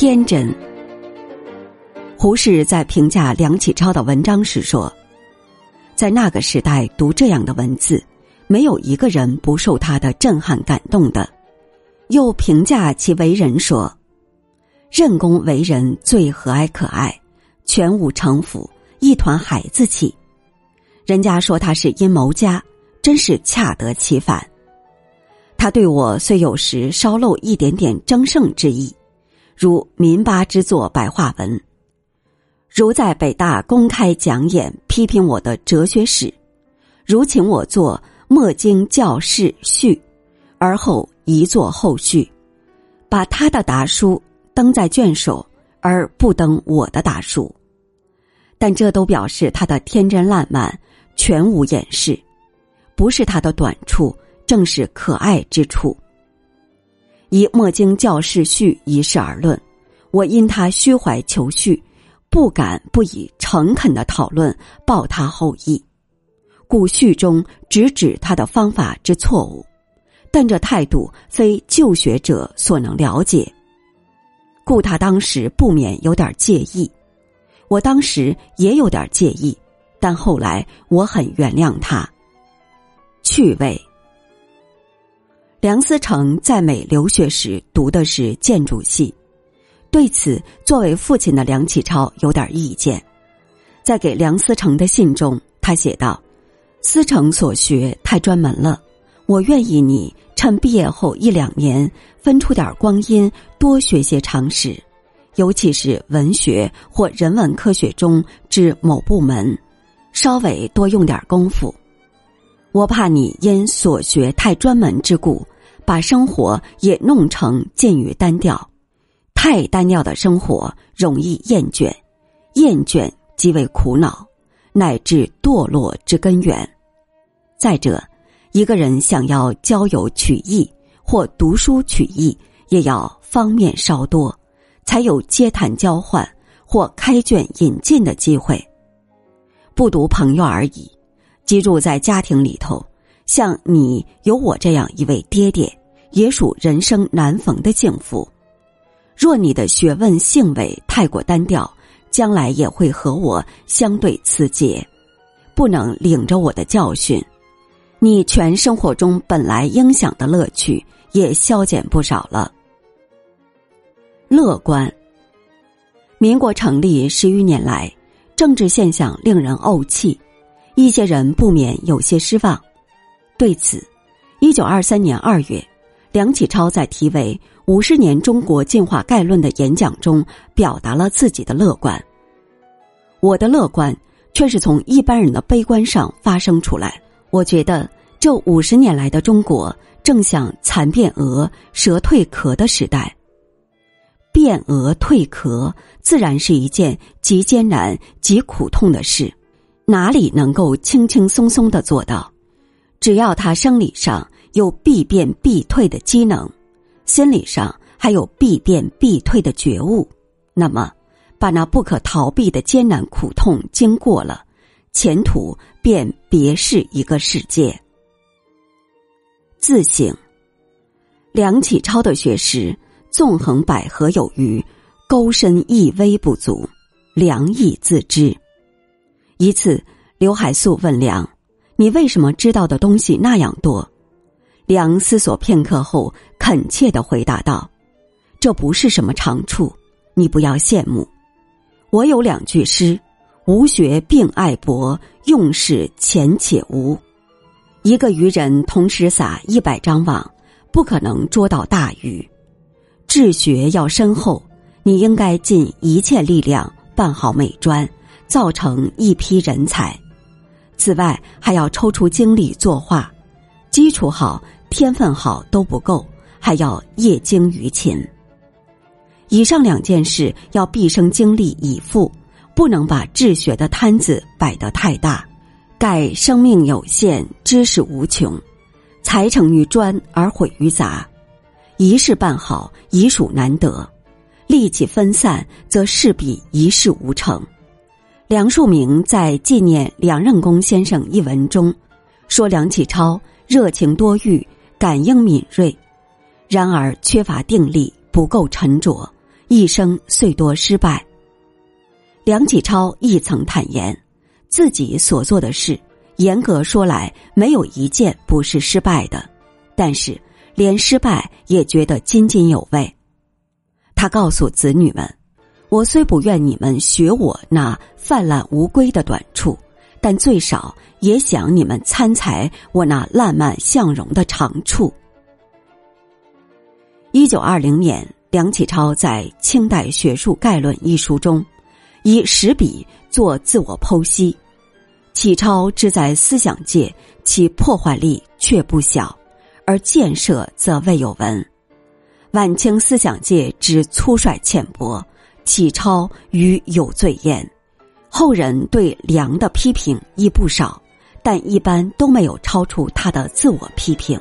天真。胡适在评价梁启超的文章时说：“在那个时代读这样的文字，没有一个人不受他的震撼感动的。”又评价其为人说：“任公为人最和蔼可爱，全无城府，一团孩子气。人家说他是阴谋家，真是恰得其反。他对我虽有时稍露一点点争胜之意，如民巴之作白话文。”如在北大公开讲演批评我的哲学史，如请我做墨经教士序，而后一作后续，把他的答书登在卷首，而不登我的答书。但这都表示他的天真烂漫，全无掩饰，不是他的短处，正是可爱之处。以墨经教士序一事而论，我因他虚怀求序。不敢不以诚恳的讨论报他后意，故序中直指他的方法之错误，但这态度非旧学者所能了解，故他当时不免有点介意。我当时也有点介意，但后来我很原谅他。趣味。梁思成在美留学时读的是建筑系。对此，作为父亲的梁启超有点意见，在给梁思成的信中，他写道：“思成所学太专门了，我愿意你趁毕业后一两年分出点光阴，多学些常识，尤其是文学或人文科学中之某部门，稍微多用点功夫。我怕你因所学太专门之故，把生活也弄成渐于单调。”太单调的生活容易厌倦，厌倦即为苦恼，乃至堕落之根源。再者，一个人想要交友取义或读书取义，也要方面稍多，才有接谈交换或开卷引进的机会。不读朋友而已，居住在家庭里头，像你有我这样一位爹爹，也属人生难逢的幸福。若你的学问性味太过单调，将来也会和我相对刺节，不能领着我的教训，你全生活中本来应享的乐趣也消减不少了。乐观。民国成立十余年来，政治现象令人怄气，一些人不免有些失望。对此，一九二三年二月，梁启超在题为。五十年中国进化概论的演讲中，表达了自己的乐观。我的乐观却是从一般人的悲观上发生出来。我觉得这五十年来的中国正像蚕变蛾、蛇蜕壳的时代。变蛾蜕壳自然是一件极艰难、极苦痛的事，哪里能够轻轻松松的做到？只要他生理上有必变必退的机能。心理上还有必变必退的觉悟，那么把那不可逃避的艰难苦痛经过了，前途便别是一个世界。自省，梁启超的学识纵横捭阖有余，沟深亦微不足，梁亦自知。一次，刘海粟问梁：“你为什么知道的东西那样多？”梁思索片刻后，恳切的回答道：“这不是什么长处，你不要羡慕。我有两句诗：‘无学并爱博，用事浅且无。’一个渔人同时撒一百张网，不可能捉到大鱼。治学要深厚，你应该尽一切力量办好美专，造成一批人才。此外，还要抽出精力作画，基础好。”天分好都不够，还要业精于勤。以上两件事要毕生精力以赴，不能把治学的摊子摆得太大。盖生命有限，知识无穷，才成于专而毁于杂。一事办好，已属难得；力气分散，则势必一事无成。梁漱溟在纪念梁任公先生一文中，说梁启超热情多欲。感应敏锐，然而缺乏定力，不够沉着，一生虽多失败。梁启超亦曾坦言，自己所做的事，严格说来，没有一件不是失败的，但是连失败也觉得津津有味。他告诉子女们：“我虽不愿你们学我那泛滥无归的短处，但最少也想你们参采我那烂漫向荣的长处。”一九二零年，梁启超在《清代学术概论》一书中，以十笔做自我剖析。启超之在思想界，其破坏力却不小，而建设则未有闻。晚清思想界之粗率浅薄，启超与有罪焉。后人对梁的批评亦不少，但一般都没有超出他的自我批评。